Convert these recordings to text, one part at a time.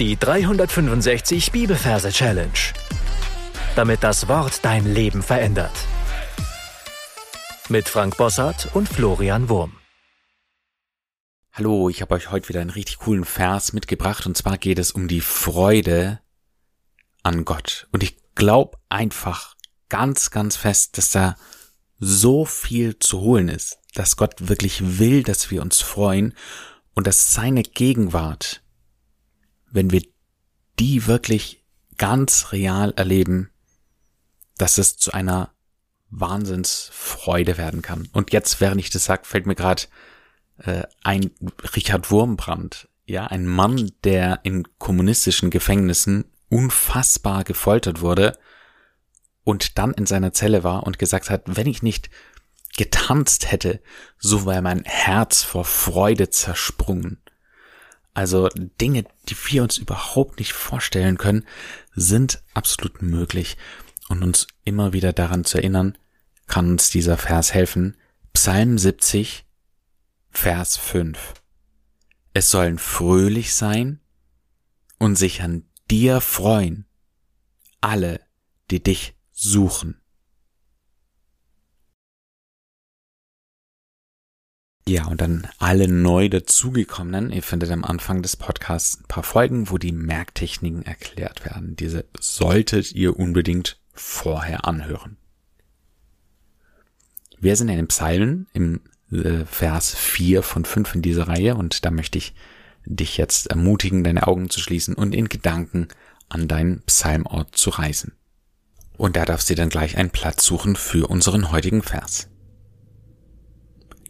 Die 365 Bibelverse Challenge. Damit das Wort dein Leben verändert. Mit Frank Bossart und Florian Wurm. Hallo, ich habe euch heute wieder einen richtig coolen Vers mitgebracht und zwar geht es um die Freude an Gott. Und ich glaube einfach ganz, ganz fest, dass da so viel zu holen ist, dass Gott wirklich will, dass wir uns freuen und dass seine Gegenwart wenn wir die wirklich ganz real erleben, dass es zu einer Wahnsinnsfreude werden kann. Und jetzt, während ich das sage, fällt mir gerade äh, ein Richard Wurmbrand, ja, ein Mann, der in kommunistischen Gefängnissen unfassbar gefoltert wurde und dann in seiner Zelle war und gesagt hat, wenn ich nicht getanzt hätte, so wäre mein Herz vor Freude zersprungen. Also Dinge, die wir uns überhaupt nicht vorstellen können, sind absolut möglich. Und uns immer wieder daran zu erinnern, kann uns dieser Vers helfen. Psalm 70, Vers 5. Es sollen fröhlich sein und sich an dir freuen, alle, die dich suchen. Ja, und dann alle neu dazugekommenen. Ihr findet am Anfang des Podcasts ein paar Folgen, wo die Merktechniken erklärt werden. Diese solltet ihr unbedingt vorher anhören. Wir sind in den Psalmen im äh, Vers 4 von 5 in dieser Reihe und da möchte ich dich jetzt ermutigen, deine Augen zu schließen und in Gedanken an deinen Psalmort zu reisen. Und da darfst du dann gleich einen Platz suchen für unseren heutigen Vers.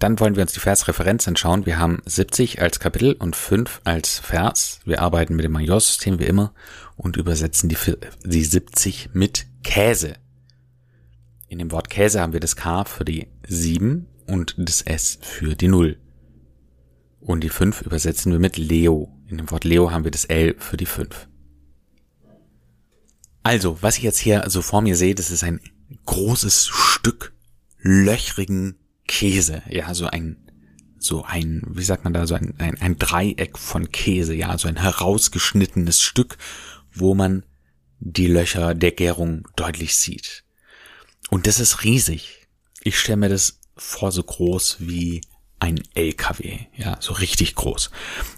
Dann wollen wir uns die Versreferenz anschauen. Wir haben 70 als Kapitel und 5 als Vers. Wir arbeiten mit dem Majorsystem wie immer und übersetzen die, die 70 mit Käse. In dem Wort Käse haben wir das K für die 7 und das S für die 0. Und die 5 übersetzen wir mit Leo. In dem Wort Leo haben wir das L für die 5. Also, was ich jetzt hier so vor mir sehe, das ist ein großes Stück löchrigen Käse, ja, so ein, so ein, wie sagt man da, so ein, ein, ein Dreieck von Käse, ja, so ein herausgeschnittenes Stück, wo man die Löcher der Gärung deutlich sieht. Und das ist riesig. Ich stelle mir das vor so groß wie ein LKW, ja, so richtig groß.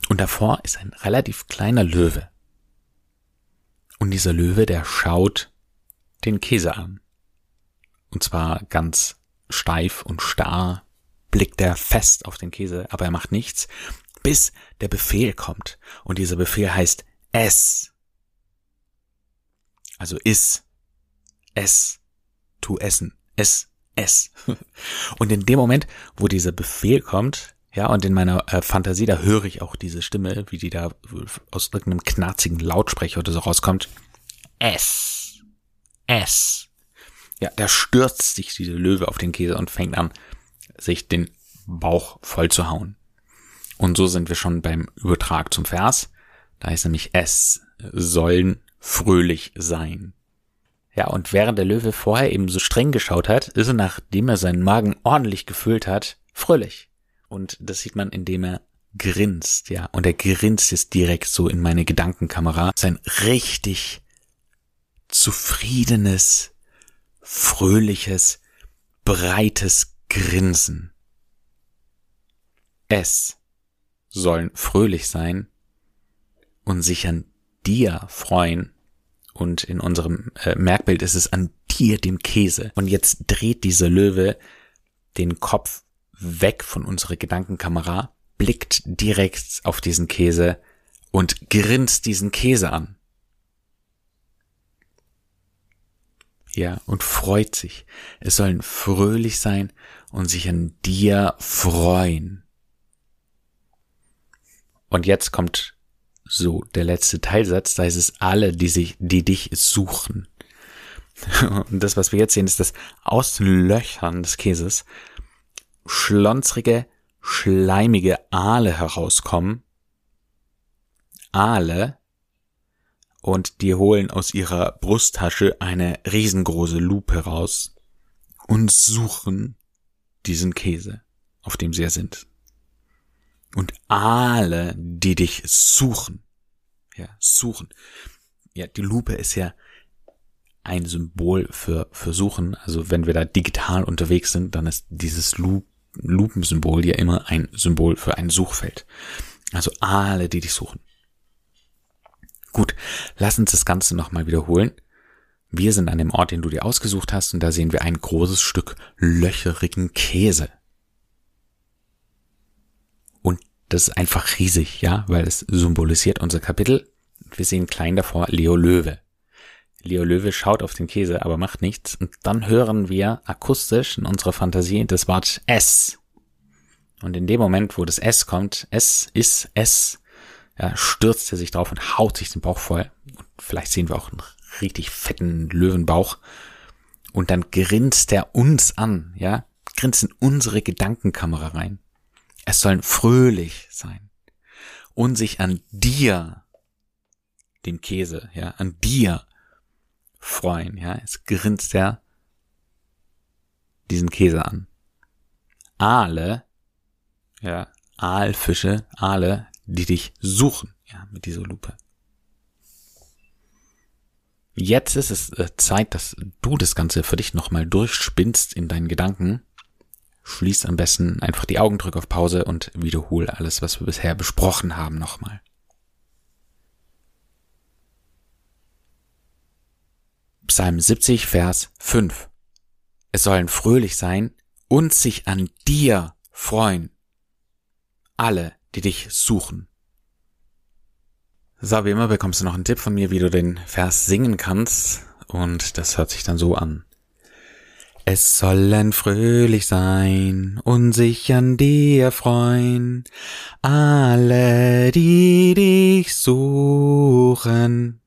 Und davor ist ein relativ kleiner Löwe. Und dieser Löwe, der schaut den Käse an. Und zwar ganz steif und starr blickt er fest auf den Käse, aber er macht nichts, bis der Befehl kommt. Und dieser Befehl heißt es. Also iss, es, tu essen, es, es. Und in dem Moment, wo dieser Befehl kommt, ja, und in meiner äh, Fantasie, da höre ich auch diese Stimme, wie die da aus irgendeinem knarzigen Lautsprecher oder so rauskommt. Es, es, ja, da stürzt sich diese Löwe auf den Käse und fängt an, sich den Bauch voll zu hauen. Und so sind wir schon beim Übertrag zum Vers. Da ist nämlich es sollen fröhlich sein. Ja, und während der Löwe vorher eben so streng geschaut hat, ist er, nachdem er seinen Magen ordentlich gefüllt hat, fröhlich. Und das sieht man, indem er grinst, ja. Und er grinst jetzt direkt so in meine Gedankenkamera. Sein richtig zufriedenes, fröhliches, breites Grinsen. Es sollen fröhlich sein und sich an dir freuen. Und in unserem äh, Merkbild ist es an dir, dem Käse. Und jetzt dreht dieser Löwe den Kopf weg von unserer Gedankenkamera, blickt direkt auf diesen Käse und grinst diesen Käse an. Ja, und freut sich. Es sollen fröhlich sein und sich an dir freuen. Und jetzt kommt so der letzte Teilsatz, da ist es alle, die sich, die dich suchen. Und das, was wir jetzt sehen, ist, dass aus den Löchern des Käses schlonsrige, schleimige Aale herauskommen. Aale, und die holen aus ihrer Brusttasche eine riesengroße Lupe raus und suchen diesen Käse, auf dem sie ja sind. Und alle, die dich suchen, Ja, suchen. Ja, die Lupe ist ja ein Symbol für, für Suchen. Also wenn wir da digital unterwegs sind, dann ist dieses Lu Lupensymbol ja immer ein Symbol für ein Suchfeld. Also alle, die dich suchen. Gut, lass uns das Ganze nochmal wiederholen. Wir sind an dem Ort, den du dir ausgesucht hast, und da sehen wir ein großes Stück löcherigen Käse. Und das ist einfach riesig, ja, weil es symbolisiert unser Kapitel. Wir sehen klein davor Leo Löwe. Leo Löwe schaut auf den Käse, aber macht nichts. Und dann hören wir akustisch in unserer Fantasie das Wort S. Und in dem Moment, wo das S kommt, S ist S, ja, stürzt er sich drauf und haut sich den Bauch voll. Und vielleicht sehen wir auch einen richtig fetten Löwenbauch. Und dann grinst er uns an, ja, grinst in unsere Gedankenkamera rein. Es sollen fröhlich sein und sich an dir, dem Käse, ja, an dir freuen, ja. Es grinst er diesen Käse an. Aale, ja, Aalfische, Aale, die dich suchen, ja, mit dieser Lupe. Jetzt ist es äh, Zeit, dass du das Ganze für dich nochmal durchspinnst in deinen Gedanken. Schließ am besten einfach die Augen, drück auf Pause und wiederhole alles, was wir bisher besprochen haben, nochmal. Psalm 70, Vers 5. Es sollen fröhlich sein und sich an dir freuen. Alle, die dich suchen. So, wie immer bekommst du noch einen Tipp von mir, wie du den Vers singen kannst. Und das hört sich dann so an. Es sollen fröhlich sein und sich an dir freuen, alle, die dich suchen.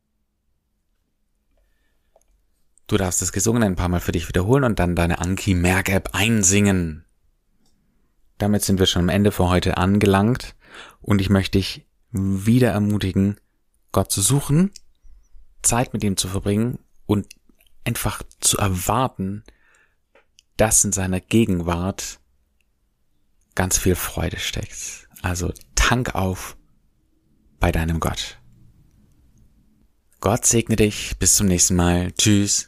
Du darfst das gesungen ein paar Mal für dich wiederholen und dann deine Anki Merk App einsingen. Damit sind wir schon am Ende für heute angelangt und ich möchte dich wieder ermutigen, Gott zu suchen, Zeit mit ihm zu verbringen und einfach zu erwarten, dass in seiner Gegenwart ganz viel Freude steckt. Also tank auf bei deinem Gott. Gott segne dich. Bis zum nächsten Mal. Tschüss.